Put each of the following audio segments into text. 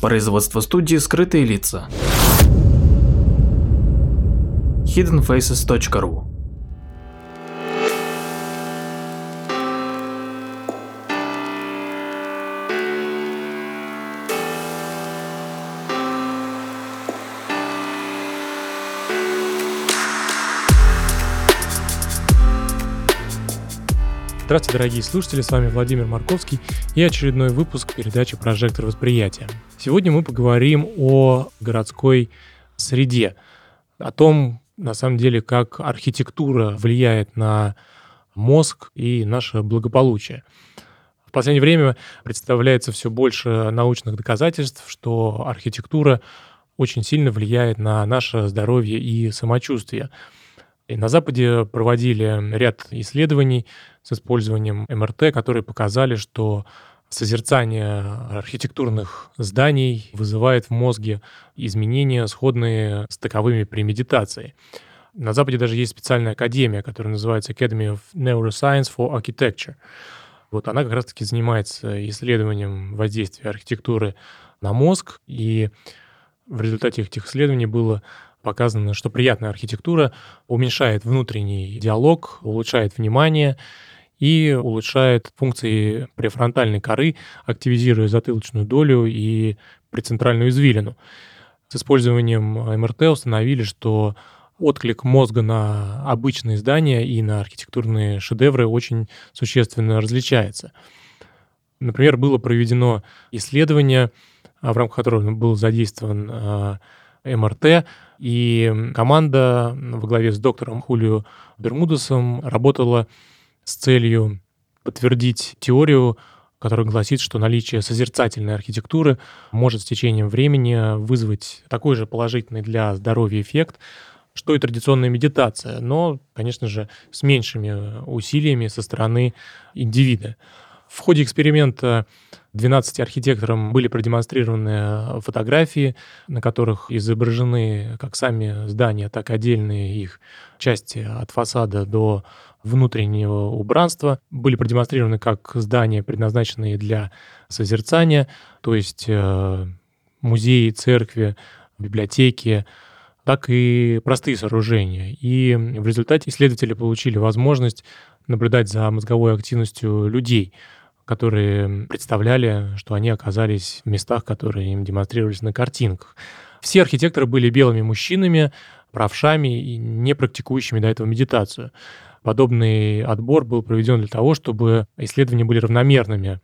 Производство студии «Скрытые лица». hiddenfaces.ru Здравствуйте, дорогие слушатели, с вами Владимир Марковский и очередной выпуск передачи «Прожектор восприятия». Сегодня мы поговорим о городской среде, о том, на самом деле, как архитектура влияет на мозг и наше благополучие. В последнее время представляется все больше научных доказательств, что архитектура очень сильно влияет на наше здоровье и самочувствие. И на Западе проводили ряд исследований с использованием МРТ, которые показали, что созерцание архитектурных зданий вызывает в мозге изменения, сходные с таковыми при медитации. На Западе даже есть специальная академия, которая называется Academy of Neuroscience for Architecture. Вот она как раз-таки занимается исследованием воздействия архитектуры на мозг, и в результате этих исследований было показано, что приятная архитектура уменьшает внутренний диалог, улучшает внимание и улучшает функции префронтальной коры, активизируя затылочную долю и прецентральную извилину. С использованием МРТ установили, что отклик мозга на обычные здания и на архитектурные шедевры очень существенно различается. Например, было проведено исследование, в рамках которого был задействован а, МРТ, и команда во главе с доктором Хулио Бермудесом работала с целью подтвердить теорию, которая гласит, что наличие созерцательной архитектуры может с течением времени вызвать такой же положительный для здоровья эффект, что и традиционная медитация, но, конечно же, с меньшими усилиями со стороны индивида. В ходе эксперимента 12 архитекторам были продемонстрированы фотографии, на которых изображены как сами здания, так и отдельные их части от фасада до внутреннего убранства. Были продемонстрированы как здания, предназначенные для созерцания, то есть э, музеи, церкви, библиотеки, так и простые сооружения. И в результате исследователи получили возможность наблюдать за мозговой активностью людей – которые представляли, что они оказались в местах, которые им демонстрировались на картинках. Все архитекторы были белыми мужчинами, правшами и не практикующими до этого медитацию. Подобный отбор был проведен для того, чтобы исследования были равномерными.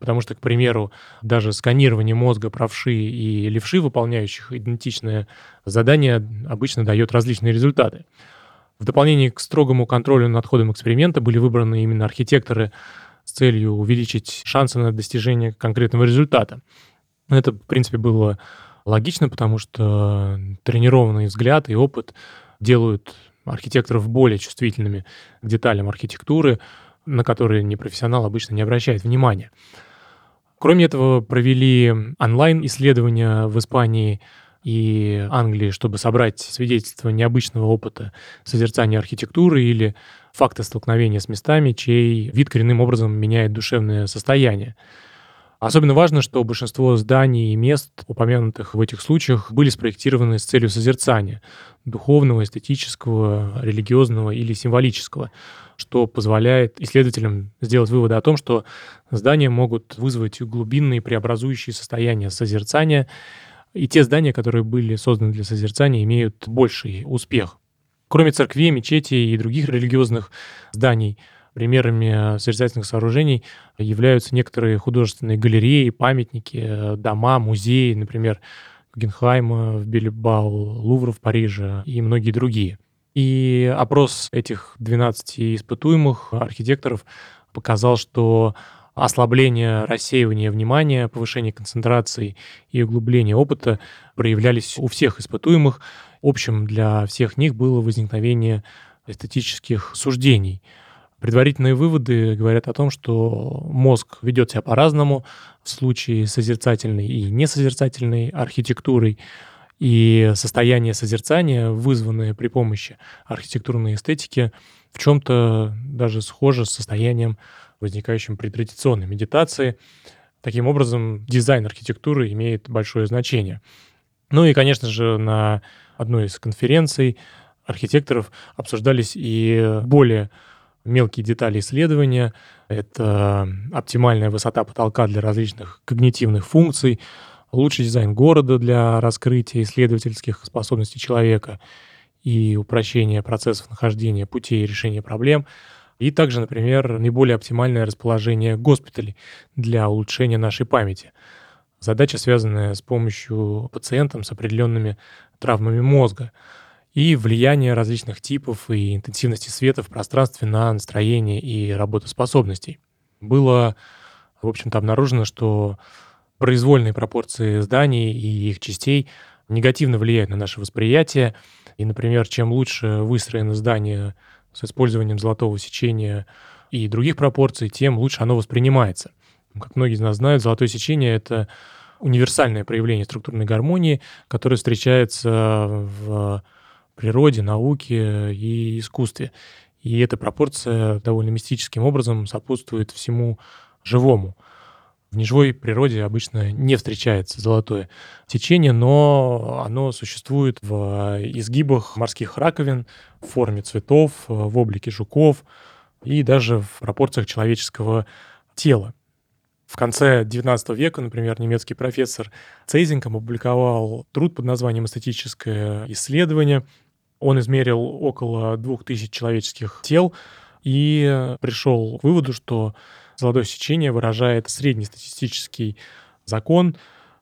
Потому что, к примеру, даже сканирование мозга правши и левши, выполняющих идентичное задание, обычно дает различные результаты. В дополнение к строгому контролю над ходом эксперимента были выбраны именно архитекторы с целью увеличить шансы на достижение конкретного результата. Это, в принципе, было логично, потому что тренированный взгляд и опыт делают архитекторов более чувствительными к деталям архитектуры, на которые непрофессионал обычно не обращает внимания. Кроме этого, провели онлайн-исследования в Испании и Англии, чтобы собрать свидетельства необычного опыта созерцания архитектуры или факты столкновения с местами, чей вид коренным образом меняет душевное состояние. Особенно важно, что большинство зданий и мест, упомянутых в этих случаях, были спроектированы с целью созерцания духовного, эстетического, религиозного или символического, что позволяет исследователям сделать выводы о том, что здания могут вызвать глубинные преобразующие состояния созерцания, и те здания, которые были созданы для созерцания, имеют больший успех. Кроме церквей, мечетей и других религиозных зданий, примерами созерцательных сооружений являются некоторые художественные галереи, памятники, дома, музеи, например, Гuggenheim в Бильбау, Лувр в Париже и многие другие. И опрос этих 12 испытуемых архитекторов показал, что ослабление рассеивания внимания, повышение концентрации и углубление опыта проявлялись у всех испытуемых. Общим для всех них было возникновение эстетических суждений. Предварительные выводы говорят о том, что мозг ведет себя по-разному в случае созерцательной и несозерцательной архитектурой, и состояние созерцания, вызванное при помощи архитектурной эстетики, в чем-то даже схоже с состоянием возникающим при традиционной медитации. Таким образом, дизайн архитектуры имеет большое значение. Ну и, конечно же, на одной из конференций архитекторов обсуждались и более мелкие детали исследования. Это оптимальная высота потолка для различных когнитивных функций, лучший дизайн города для раскрытия исследовательских способностей человека и упрощения процессов нахождения путей решения проблем — и также, например, наиболее оптимальное расположение госпиталей для улучшения нашей памяти. Задача, связанная с помощью пациентам с определенными травмами мозга и влияние различных типов и интенсивности света в пространстве на настроение и работоспособностей. Было, в общем-то, обнаружено, что произвольные пропорции зданий и их частей негативно влияют на наше восприятие. И, например, чем лучше выстроено здание с использованием золотого сечения и других пропорций, тем лучше оно воспринимается. Как многие из нас знают, золотое сечение — это универсальное проявление структурной гармонии, которое встречается в природе, науке и искусстве. И эта пропорция довольно мистическим образом сопутствует всему живому. В неживой природе обычно не встречается золотое течение, но оно существует в изгибах морских раковин, в форме цветов, в облике жуков и даже в пропорциях человеческого тела. В конце XIX века, например, немецкий профессор Цейзинг опубликовал труд под названием «Эстетическое исследование». Он измерил около 2000 человеческих тел и пришел к выводу, что Золотое сечение выражает среднестатистический закон.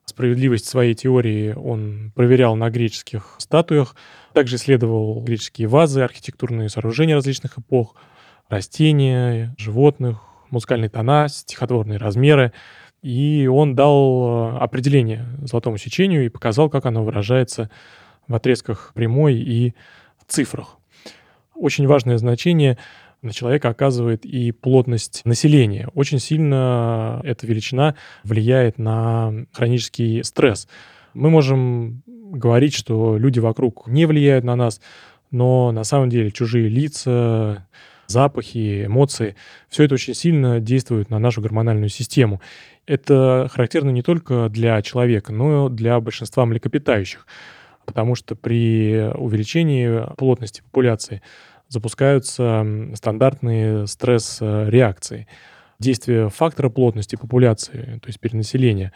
Справедливость своей теории он проверял на греческих статуях. Также исследовал греческие вазы, архитектурные сооружения различных эпох, растения, животных, музыкальные тона, стихотворные размеры. И он дал определение золотому сечению и показал, как оно выражается в отрезках прямой и цифрах. Очень важное значение на человека оказывает и плотность населения. Очень сильно эта величина влияет на хронический стресс. Мы можем говорить, что люди вокруг не влияют на нас, но на самом деле чужие лица, запахи, эмоции, все это очень сильно действует на нашу гормональную систему. Это характерно не только для человека, но и для большинства млекопитающих, потому что при увеличении плотности популяции запускаются стандартные стресс-реакции. Действие фактора плотности популяции, то есть перенаселения,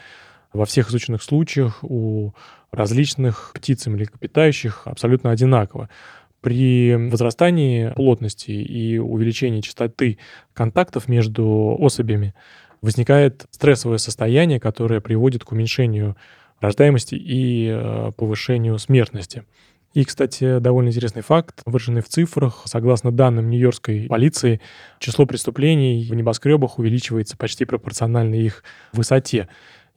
во всех изученных случаях у различных птиц и млекопитающих абсолютно одинаково. При возрастании плотности и увеличении частоты контактов между особями возникает стрессовое состояние, которое приводит к уменьшению рождаемости и э, повышению смертности. И, кстати, довольно интересный факт, выраженный в цифрах. Согласно данным Нью-Йоркской полиции, число преступлений в небоскребах увеличивается почти пропорционально их высоте.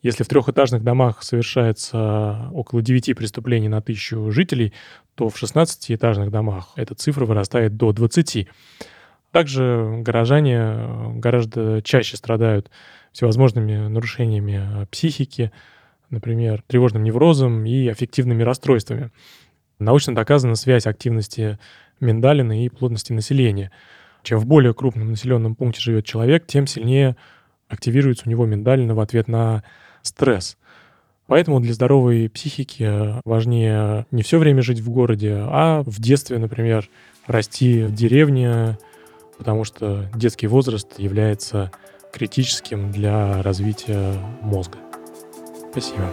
Если в трехэтажных домах совершается около 9 преступлений на тысячу жителей, то в 16-этажных домах эта цифра вырастает до 20. Также горожане гораздо чаще страдают всевозможными нарушениями психики, например, тревожным неврозом и аффективными расстройствами. Научно доказана связь активности миндалины и плотности населения. Чем в более крупном населенном пункте живет человек, тем сильнее активируется у него миндалина в ответ на стресс. Поэтому для здоровой психики важнее не все время жить в городе, а в детстве, например, расти в деревне, потому что детский возраст является критическим для развития мозга. Спасибо.